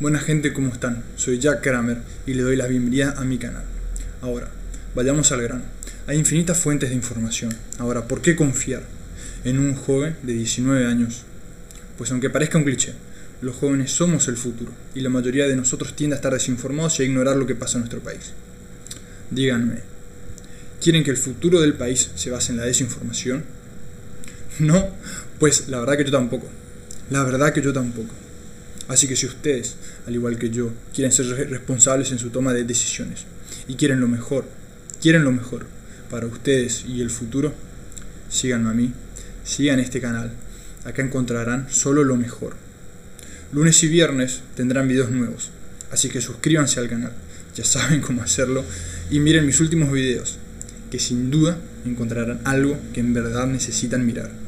Buena gente, ¿cómo están? Soy Jack Kramer y le doy la bienvenida a mi canal. Ahora, vayamos al grano. Hay infinitas fuentes de información. Ahora, ¿por qué confiar en un joven de 19 años? Pues aunque parezca un cliché, los jóvenes somos el futuro y la mayoría de nosotros tiende a estar desinformados y a ignorar lo que pasa en nuestro país. Díganme, ¿quieren que el futuro del país se base en la desinformación? No, pues la verdad que yo tampoco. La verdad que yo tampoco. Así que si ustedes, al igual que yo, quieren ser responsables en su toma de decisiones y quieren lo mejor, quieren lo mejor para ustedes y el futuro, síganme a mí, sigan este canal. Acá encontrarán solo lo mejor. Lunes y viernes tendrán videos nuevos, así que suscríbanse al canal, ya saben cómo hacerlo, y miren mis últimos videos, que sin duda encontrarán algo que en verdad necesitan mirar.